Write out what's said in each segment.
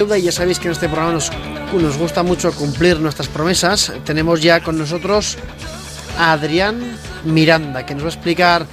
y ya sabéis que en este programa nos, gusta mucho cumplir nuestras promesas. Tenemos ya con nosotros a Adrián Miranda, que nos va a explicar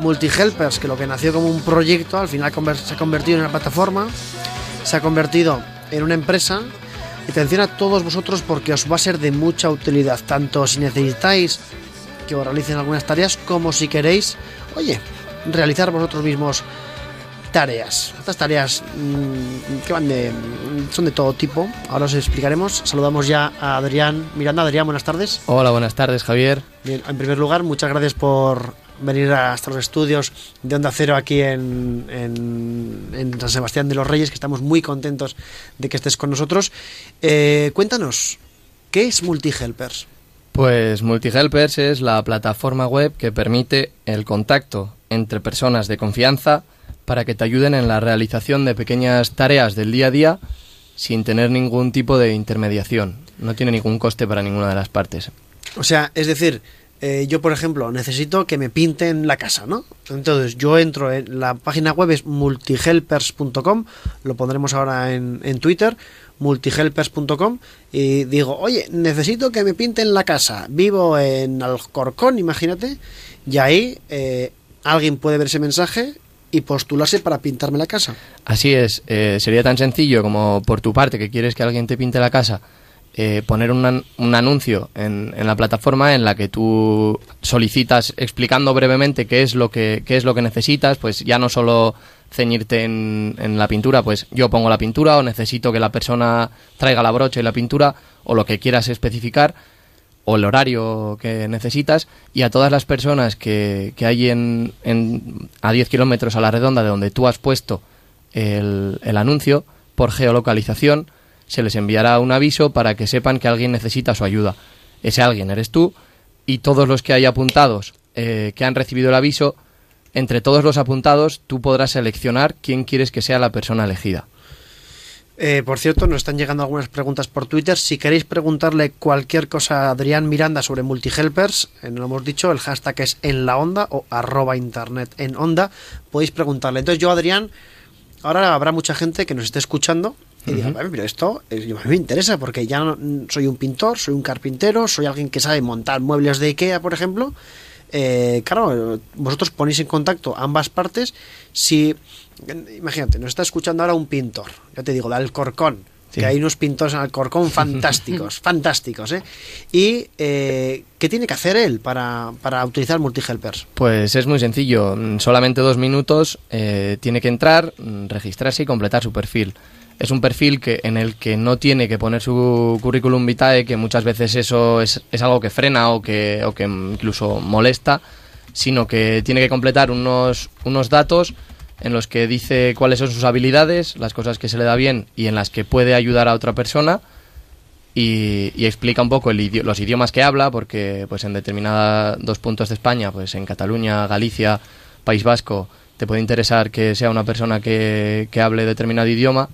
Multihelpers, que lo que nació como un proyecto, al final se ha convertido en una plataforma, se ha convertido en una empresa. Y atención a todos vosotros porque os va a ser de mucha utilidad, tanto si necesitáis que os realicen algunas tareas, como si queréis, oye, realizar vosotros mismos tareas. Estas tareas mm, que van de, son de todo tipo. Ahora os explicaremos. Saludamos ya a Adrián Miranda. Adrián, buenas tardes. Hola, buenas tardes, Javier. Bien, en primer lugar, muchas gracias por venir hasta los estudios de Onda Cero aquí en, en, San Sebastián de los Reyes, que estamos muy contentos de que estés con nosotros. Eh, cuéntanos, ¿qué es MultiHelpers? Pues MultiHelpers es la plataforma web que permite el contacto entre personas de confianza para que te ayuden en la realización de pequeñas tareas del día a día sin tener ningún tipo de intermediación. No tiene ningún coste para ninguna de las partes. O sea, es decir, eh, yo por ejemplo necesito que me pinten la casa, ¿no? Entonces yo entro en la página web es multihelpers.com, lo pondremos ahora en, en Twitter, multihelpers.com y digo, oye, necesito que me pinten la casa, vivo en Alcorcón, imagínate, y ahí eh, alguien puede ver ese mensaje y postularse para pintarme la casa. Así es, eh, sería tan sencillo como por tu parte que quieres que alguien te pinte la casa, eh, poner un, un anuncio en, en, la plataforma en la que tú solicitas explicando brevemente qué es lo que, qué es lo que necesitas, pues ya no solo ceñirte en, en la pintura, pues yo pongo la pintura o necesito que la persona traiga la brocha y la pintura o lo que quieras especificar o el horario que necesitas y a todas las personas que, que hay en, en, a 10 kilómetros a la redonda de donde tú has puesto el, el, anuncio por geolocalización se les enviará un aviso para que sepan que alguien necesita su ayuda. Ese alguien eres tú y todos los que hay apuntados eh, que han recibido el aviso, entre todos los apuntados tú podrás seleccionar quién quieres que sea la persona elegida. Eh, por cierto, nos están llegando algunas preguntas por Twitter. Si queréis preguntarle cualquier cosa a Adrián Miranda sobre multihelpers, eh, no lo hemos dicho, el hashtag es en la onda o arroba internet en onda, podéis preguntarle. Entonces yo, Adrián, ahora habrá mucha gente que nos esté escuchando y uh -huh. diga, pero esto a mí me interesa porque ya no, soy un pintor, soy un carpintero, soy alguien que sabe montar muebles de Ikea, por ejemplo. Eh, claro, vosotros ponéis en contacto ambas partes si imagínate, nos está escuchando ahora un pintor, ya te digo, de Alcorcón, sí. que hay unos pintores en Alcorcón fantásticos, fantásticos, ¿eh? Y, eh, ¿qué tiene que hacer él para, para utilizar MultiHelpers? Pues es muy sencillo, solamente dos minutos, eh, tiene que entrar, registrarse y completar su perfil. Es un perfil que, en el que no tiene que poner su currículum vitae, que muchas veces eso es, es algo que frena o que, o que incluso molesta, sino que tiene que completar unos, unos datos en los que dice cuáles son sus habilidades, las cosas que se le da bien y en las que puede ayudar a otra persona y, y explica un poco el los idiomas que habla, porque pues en determinados dos puntos de España, pues en Cataluña, Galicia, País Vasco, te puede interesar que sea una persona que, que hable determinado idioma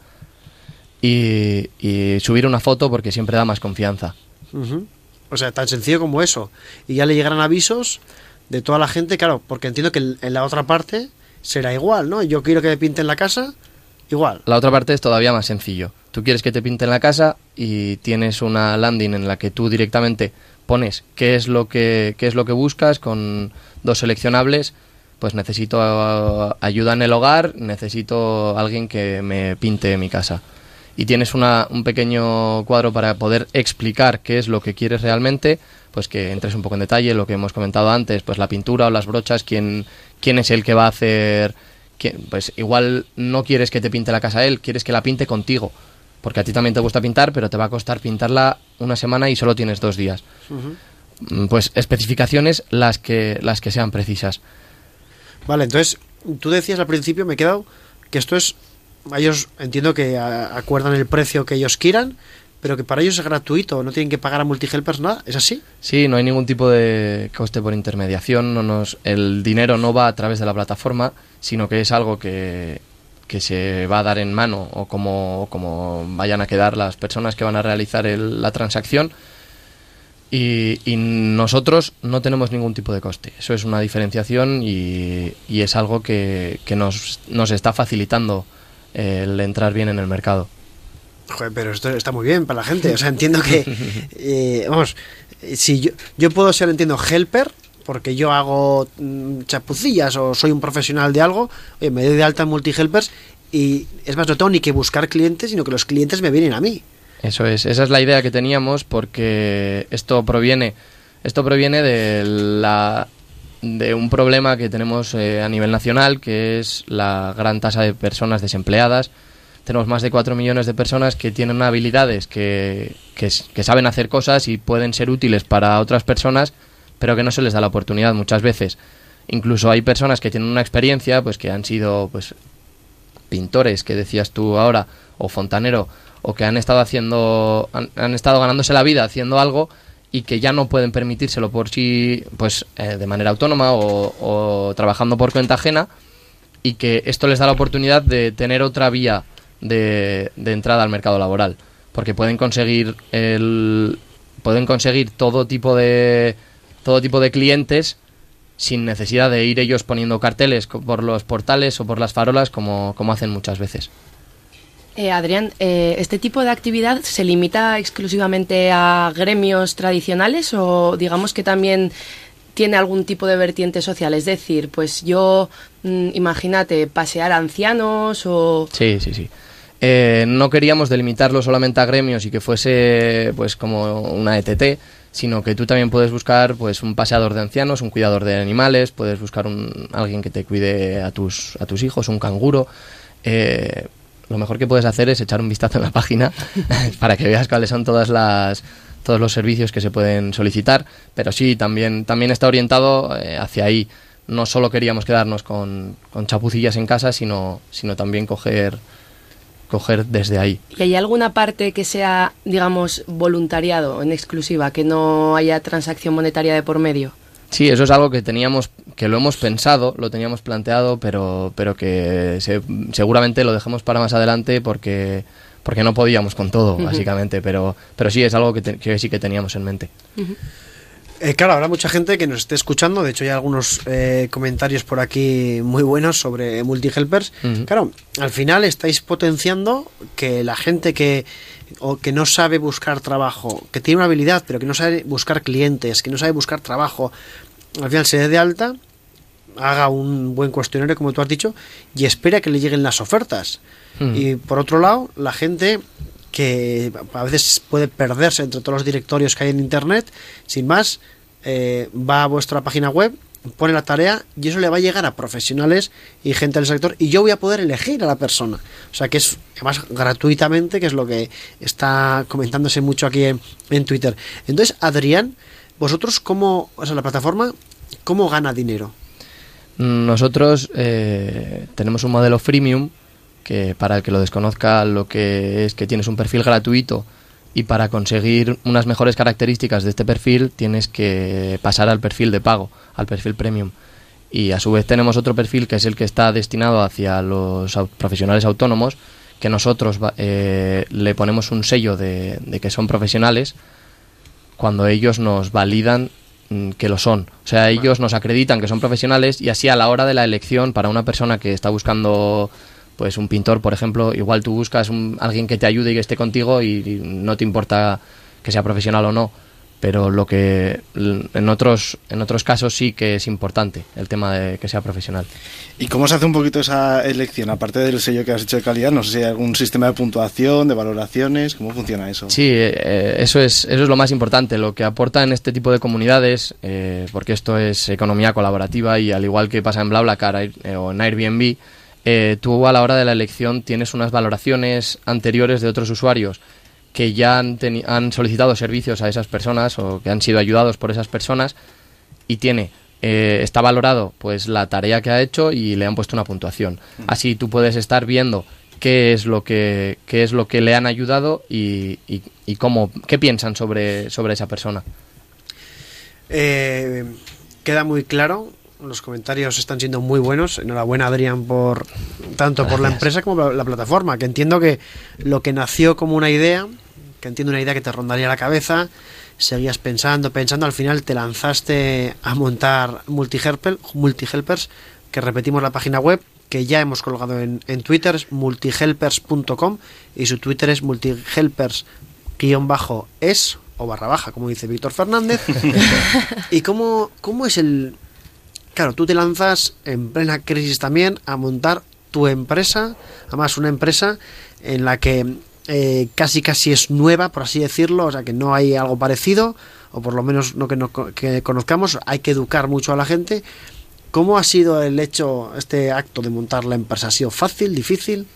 y, y, subir una foto porque siempre da más confianza. Uh -huh. O sea, tan sencillo como eso. Y ya le llegarán avisos de toda la gente, claro, porque entiendo que en la otra parte será igual, ¿no? Yo quiero que me pinten la casa, igual. La otra parte es todavía más sencillo. Tú quieres que te pinten la casa y tienes una landing en la que tú directamente pones qué es lo que, qué es lo que buscas con dos seleccionables. Pues necesito ayuda en el hogar, necesito alguien que me pinte mi casa. Y tienes una, un pequeño cuadro para poder explicar qué es lo que quieres realmente, pues que entres un poco en detalle, lo que hemos comentado antes, pues la pintura o las brochas, quién, quién es el que va a hacer... Quién, pues igual no quieres que te pinte la casa él, quieres que la pinte contigo. Porque a ti también te gusta pintar, pero te va a costar pintarla una semana y solo tienes dos días. Uh -huh. Pues especificaciones las que, las que sean precisas. Vale, entonces tú decías al principio, me he quedado, que esto es... Ellos entiendo que acuerdan el precio que ellos quieran, pero que para ellos es gratuito, no tienen que pagar a Multihelpers nada, ¿es así? Sí, no hay ningún tipo de coste por intermediación, no nos, el dinero no va a través de la plataforma, sino que es algo que, que se va a dar en mano o como, como vayan a quedar las personas que van a realizar el, la transacción. Y, y, nosotros no tenemos ningún tipo de coste. Eso es una diferenciación y, y es algo que, que nos, nos está facilitando el entrar bien en el mercado. Joder, pero esto está muy bien para la gente. O sea, entiendo que, eh, vamos, si yo, yo puedo ser, entiendo, helper, porque yo hago mm, chapucillas o soy un profesional de algo, oye, me doy de alta en multihelpers y es más, no tengo ni que buscar clientes, sino que los clientes me vienen a mí. Eso es, esa es la idea que teníamos porque esto proviene, esto proviene de la de un problema que tenemos eh, a nivel nacional, que es la gran tasa de personas desempleadas. Tenemos más de 4 millones de personas que tienen habilidades, que, que, que saben hacer cosas y pueden ser útiles para otras personas, pero que no se les da la oportunidad muchas veces. Incluso hay personas que tienen una experiencia, pues que han sido pues pintores, que decías tú ahora, o fontanero, o que han estado haciendo, han, estado ganándose la vida haciendo algo y que ya no pueden permitírselo por sí, pues eh, de manera autónoma o, trabajando por cuenta ajena y que esto les da la oportunidad de tener otra vía de, de entrada al mercado laboral porque pueden conseguir el pueden conseguir todo tipo de todo tipo de clientes sin necesidad de ir ellos poniendo carteles por los portales o por las farolas como, como hacen muchas veces. Eh, Adrián, eh, ¿este tipo de actividad se limita exclusivamente a gremios tradicionales o digamos que también tiene algún tipo de vertiente social? Es decir, pues yo, mm, imagínate, pasear a ancianos o... Sí, sí, sí. Eh, no queríamos delimitarlo solamente a gremios y que fuese pues como una ETT, sino que tú también puedes buscar pues un paseador de ancianos, un cuidador de animales, puedes buscar un, alguien que te cuide a tus, a tus hijos, un canguro. Eh, lo mejor que puedes hacer es echar un vistazo en la página para que veas cuáles son todas las todos los servicios que se pueden solicitar, pero sí, también, también está orientado eh, hacia ahí. No solo queríamos quedarnos con, con chapucillas en casa, sino, sino también coger coger desde ahí. ¿Y hay alguna parte que sea, digamos, voluntariado en exclusiva, que no haya transacción monetaria de por medio? Sí, eso es algo que teníamos, que lo hemos pensado, lo teníamos planteado, pero, pero que seguramente lo dejamos para más adelante porque, porque no podíamos con todo, básicamente. Pero, pero sí, es algo que, sí que teníamos en mente. Eh, claro, habrá mucha gente que nos esté escuchando. De hecho, hay algunos eh, comentarios por aquí muy buenos sobre multihelpers. Claro, al final estáis potenciando que la gente que, o que no sabe buscar trabajo, que tiene una habilidad, pero que no sabe buscar clientes, que no sabe buscar trabajo, al final se dé de alta, haga un buen cuestionario, como tú has dicho, y espera que le lleguen las ofertas. Y por otro lado, la gente que a veces puede perderse entre todos los directorios que hay en Internet, sin más, eh, va a vuestra página web, pone la tarea y eso le va a llegar a profesionales y gente del sector y yo voy a poder elegir a la persona. O sea que es además gratuitamente, que es lo que está comentándose mucho aquí en, Twitter. Entonces, Adrián, vosotros cómo, o sea, la plataforma, ¿cómo gana dinero? Nosotros eh, tenemos un modelo freemium que para el que lo desconozca lo que es que tienes un perfil gratuito y para conseguir unas mejores características de este perfil tienes que pasar al perfil de pago, al perfil premium. Y a su vez tenemos otro perfil que es el que está destinado hacia los profesionales autónomos, que nosotros eh, le ponemos un sello de, de, que son profesionales cuando ellos nos validan mm, que lo son. O sea, ellos nos acreditan que son profesionales y así a la hora de la elección para una persona que está buscando pues un pintor, por ejemplo, igual tú buscas un, alguien que te ayude y que esté contigo y, no te importa que sea profesional o no, pero lo que en otros en otros casos sí que es importante el tema de que sea profesional. ¿Y cómo se hace un poquito esa elección? Aparte del sello que has hecho de calidad, no sé si hay algún sistema de puntuación, de valoraciones, ¿cómo funciona eso? Sí, eh, eso es eso es lo más importante, lo que aporta en este tipo de comunidades, eh, porque esto es economía colaborativa y al igual que pasa en BlaBlaCar eh, o en Airbnb, eh, tú a la hora de la elección tienes unas valoraciones anteriores de otros usuarios que ya han, han, solicitado servicios a esas personas o que han sido ayudados por esas personas y tiene eh, está valorado pues la tarea que ha hecho y le han puesto una puntuación. Así tú puedes estar viendo qué es lo que qué es lo que le han ayudado y, y, cómo qué piensan sobre sobre esa persona. Eh, queda muy claro los comentarios están siendo muy buenos. Enhorabuena, Adrián, por tanto por la empresa como por la plataforma. Que entiendo que lo que nació como una idea, que entiendo una idea que te rondaría la cabeza, seguías pensando, pensando, al final te lanzaste a montar multihelpers, que repetimos la página web, que ya hemos colgado en, en Twitter, es multihelpers.com y su Twitter es multihelpers-es o barra baja, como dice Víctor Fernández. ¿Y cómo, cómo es el... Claro, tú te lanzas en plena crisis también a montar tu empresa, además una empresa en la que eh, casi casi es nueva, por así decirlo, o sea que no hay algo parecido, o por lo menos no que, no, que conozcamos, hay que educar mucho a la gente. ¿Cómo ha sido el hecho, este acto de montar la empresa? ¿Ha sido fácil, difícil?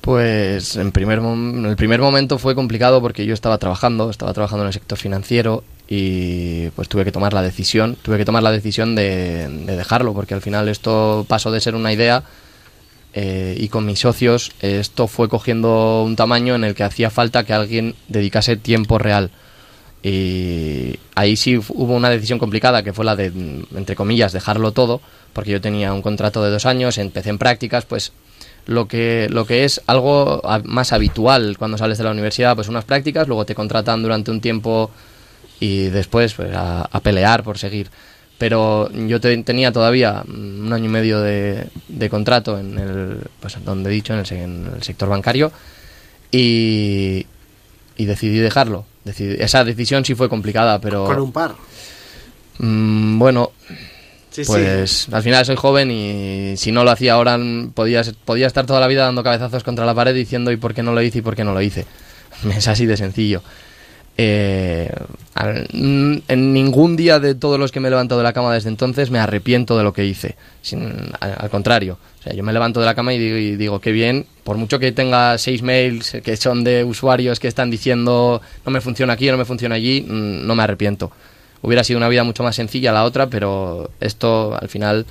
Pues en, primer, en el primer momento fue complicado porque yo estaba trabajando, estaba trabajando en el sector financiero y pues tuve que tomar la decisión, tuve que tomar la decisión de, de dejarlo porque al final esto pasó de ser una idea eh, y con mis socios esto fue cogiendo un tamaño en el que hacía falta que alguien dedicase tiempo real. Y ahí sí hubo una decisión complicada que fue la de, entre comillas, dejarlo todo, porque yo tenía un contrato de dos años, empecé en prácticas, pues lo que, lo que es algo más habitual cuando sales de la universidad, pues unas prácticas, luego te contratan durante un tiempo y después pues, a, a pelear por seguir pero yo tenía todavía un año y medio de, contrato en el, pues donde he dicho, en el, sector bancario y, y, decidí dejarlo. esa decisión sí fue complicada, pero... Con un par. Mm, bueno, pues al final soy joven y si no lo hacía ahora podía, podía estar toda la vida dando cabezazos contra la pared diciendo ¿y por qué no lo hice y por qué no lo hice? Es así de sencillo. Eh, en ningún día de todos los que me he levantado de la cama desde entonces me arrepiento de lo que hice. al, contrario, o sea, yo me levanto de la cama y digo, y digo que bien, por mucho que tenga seis mails que son de usuarios que están diciendo no me funciona aquí no me funciona allí, mm, no me arrepiento. Hubiera sido una vida mucho más sencilla la otra, pero esto al final,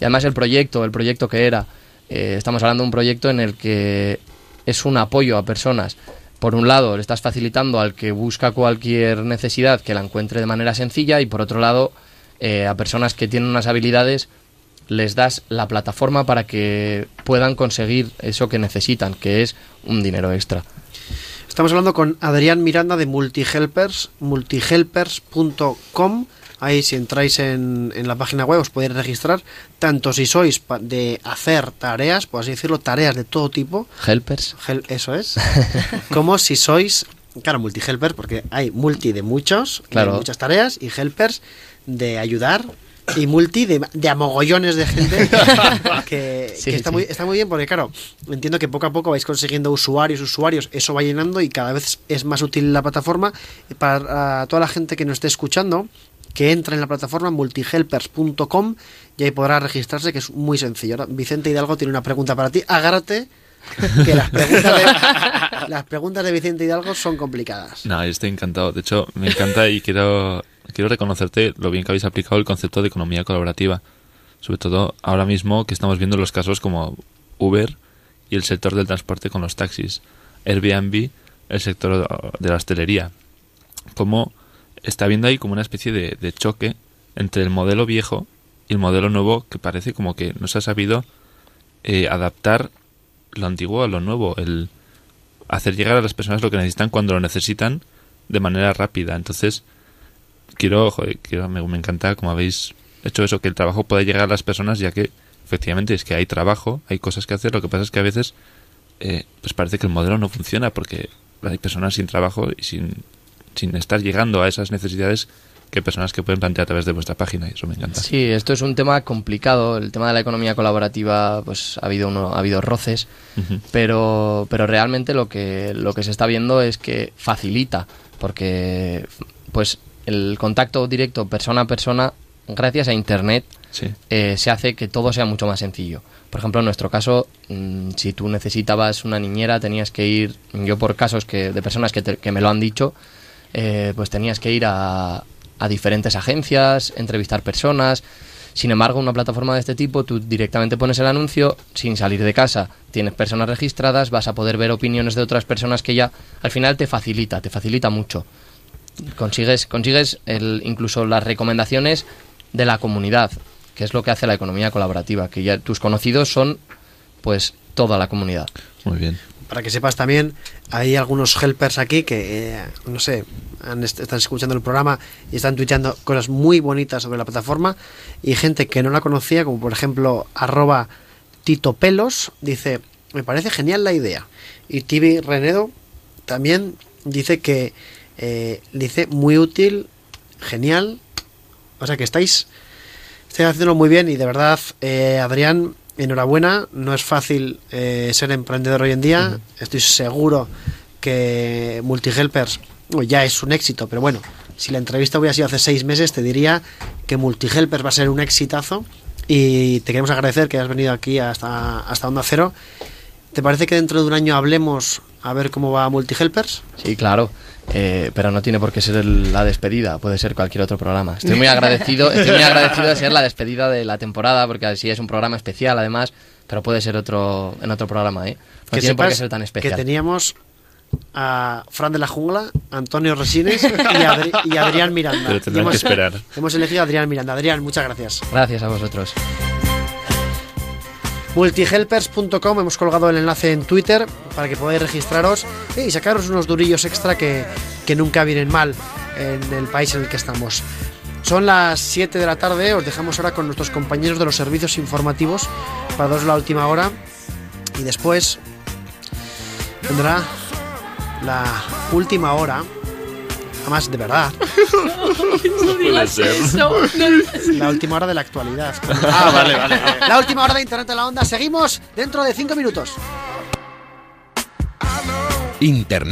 y además el proyecto, el proyecto que era, eh, estamos hablando de un proyecto en el que es un apoyo a personas por un lado le estás facilitando al que busca cualquier necesidad que la encuentre de manera sencilla y por otro lado eh, a personas que tienen unas habilidades les das la plataforma para que puedan conseguir eso que necesitan, que es un dinero extra. Estamos hablando con Adrián Miranda de Multihelpers, multihelpers.com Ahí si entráis en, en, la página web os podéis registrar, tanto si sois de hacer tareas, por así decirlo, tareas de todo tipo. Helpers. eso es. como si sois, claro, multi-helper, porque hay multi de muchos, de muchas tareas, y helpers de ayudar y multi de, de amogollones de gente que, está, Muy, está muy bien porque claro entiendo que poco a poco vais consiguiendo usuarios usuarios eso va llenando y cada vez es más útil la plataforma para toda la gente que nos esté escuchando que entra en la plataforma multihelpers.com y ahí podrá registrarse, que es muy sencillo. Vicente Hidalgo tiene una pregunta para ti. Agárrate, que las preguntas, de, las preguntas de Vicente Hidalgo son complicadas. No, estoy encantado. De hecho, me encanta y quiero, quiero reconocerte lo bien que habéis aplicado el concepto de economía colaborativa. Sobre todo ahora mismo que estamos viendo los casos como Uber y el sector del transporte con los taxis. Airbnb, el sector de la hostelería. Como está viendo ahí como una especie de, choque entre el modelo viejo y el modelo nuevo que parece como que no se ha sabido eh, adaptar lo antiguo a lo nuevo, el hacer llegar a las personas lo que necesitan cuando lo necesitan de manera rápida. Entonces, quiero, quiero me, encanta como habéis hecho eso, que el trabajo pueda llegar a las personas, ya que efectivamente es que hay trabajo, hay cosas que hacer, lo que pasa es que a veces eh, pues parece que el modelo no funciona porque hay personas sin trabajo y sin sin estar llegando a esas necesidades que personas que pueden plantear a través de vuestra página y eso me encanta. Sí, esto es un tema complicado, el tema de la economía colaborativa pues ha habido uno, ha habido roces, pero pero realmente lo que lo que se está viendo es que facilita porque pues el contacto directo persona a persona gracias a internet eh, se hace que todo sea mucho más sencillo. Por ejemplo, en nuestro caso, mm, si tú necesitabas una niñera, tenías que ir, yo por casos que, de personas que, que me lo han dicho, eh, pues tenías que ir a, a diferentes agencias, entrevistar personas. Sin embargo, una plataforma de este tipo, tú directamente pones el anuncio sin salir de casa. Tienes personas registradas, vas a poder ver opiniones de otras personas que ya al final te facilita, te facilita mucho. Consigues, consigues el, incluso las recomendaciones de la comunidad, que es lo que hace la economía colaborativa, que ya tus conocidos son pues toda la comunidad. Muy bien para que sepas también, hay algunos helpers aquí que, eh, no sé, están escuchando el programa y están tuiteando cosas muy bonitas sobre la plataforma y gente que no la conocía, como por ejemplo arroba Tito Pelos dice, me parece genial la idea. Y Tibi Renedo también dice que eh, dice muy útil, genial. O sea que estáis, estáis haciéndolo muy bien y de verdad, eh, Adrián, enhorabuena. No es fácil eh, ser emprendedor hoy en día. Estoy seguro que Multihelpers bueno, ya es un éxito, pero bueno, si la entrevista hubiera sido hace seis meses, te diría que Multihelpers va a ser un exitazo. Y te queremos agradecer que has venido aquí hasta, hasta Onda Cero. ¿Te parece que dentro de un año hablemos a ver cómo va Multihelpers? Sí, claro. eh, pero no tiene por qué ser el- la despedida, puede ser cualquier otro programa. Estoy muy agradecido, estoy muy agradecido de ser la despedida de la temporada, porque así es un programa especial además, pero puede ser otro en otro programa, ¿eh? No que tiene por qué ser tan que especial. teníamos a Fran de la Jungla, Antonio Resines y, Adri- y Adrián Miranda. Pero tendrán Y hemos, que esperar. Hemos elegido a Adrián Miranda. Adrián, muchas gracias. Gracias a vosotros. Multihelpers.com, hemos colgado el enlace en Twitter para que podáis registraros eh, y sacaros unos durillos extra que, que nunca vienen mal en el país en el que estamos. Son las 7 de la tarde, os dejamos ahora con nuestros compañeros de los servicios informativos para daros la última hora y después vendrá la última hora, además de verdad, No digas ser. eso. No, la última hora de la actualidad. Ah, vale, vale. vale. La última hora de Internet en la Onda, seguimos dentro de 5 minutos. Internet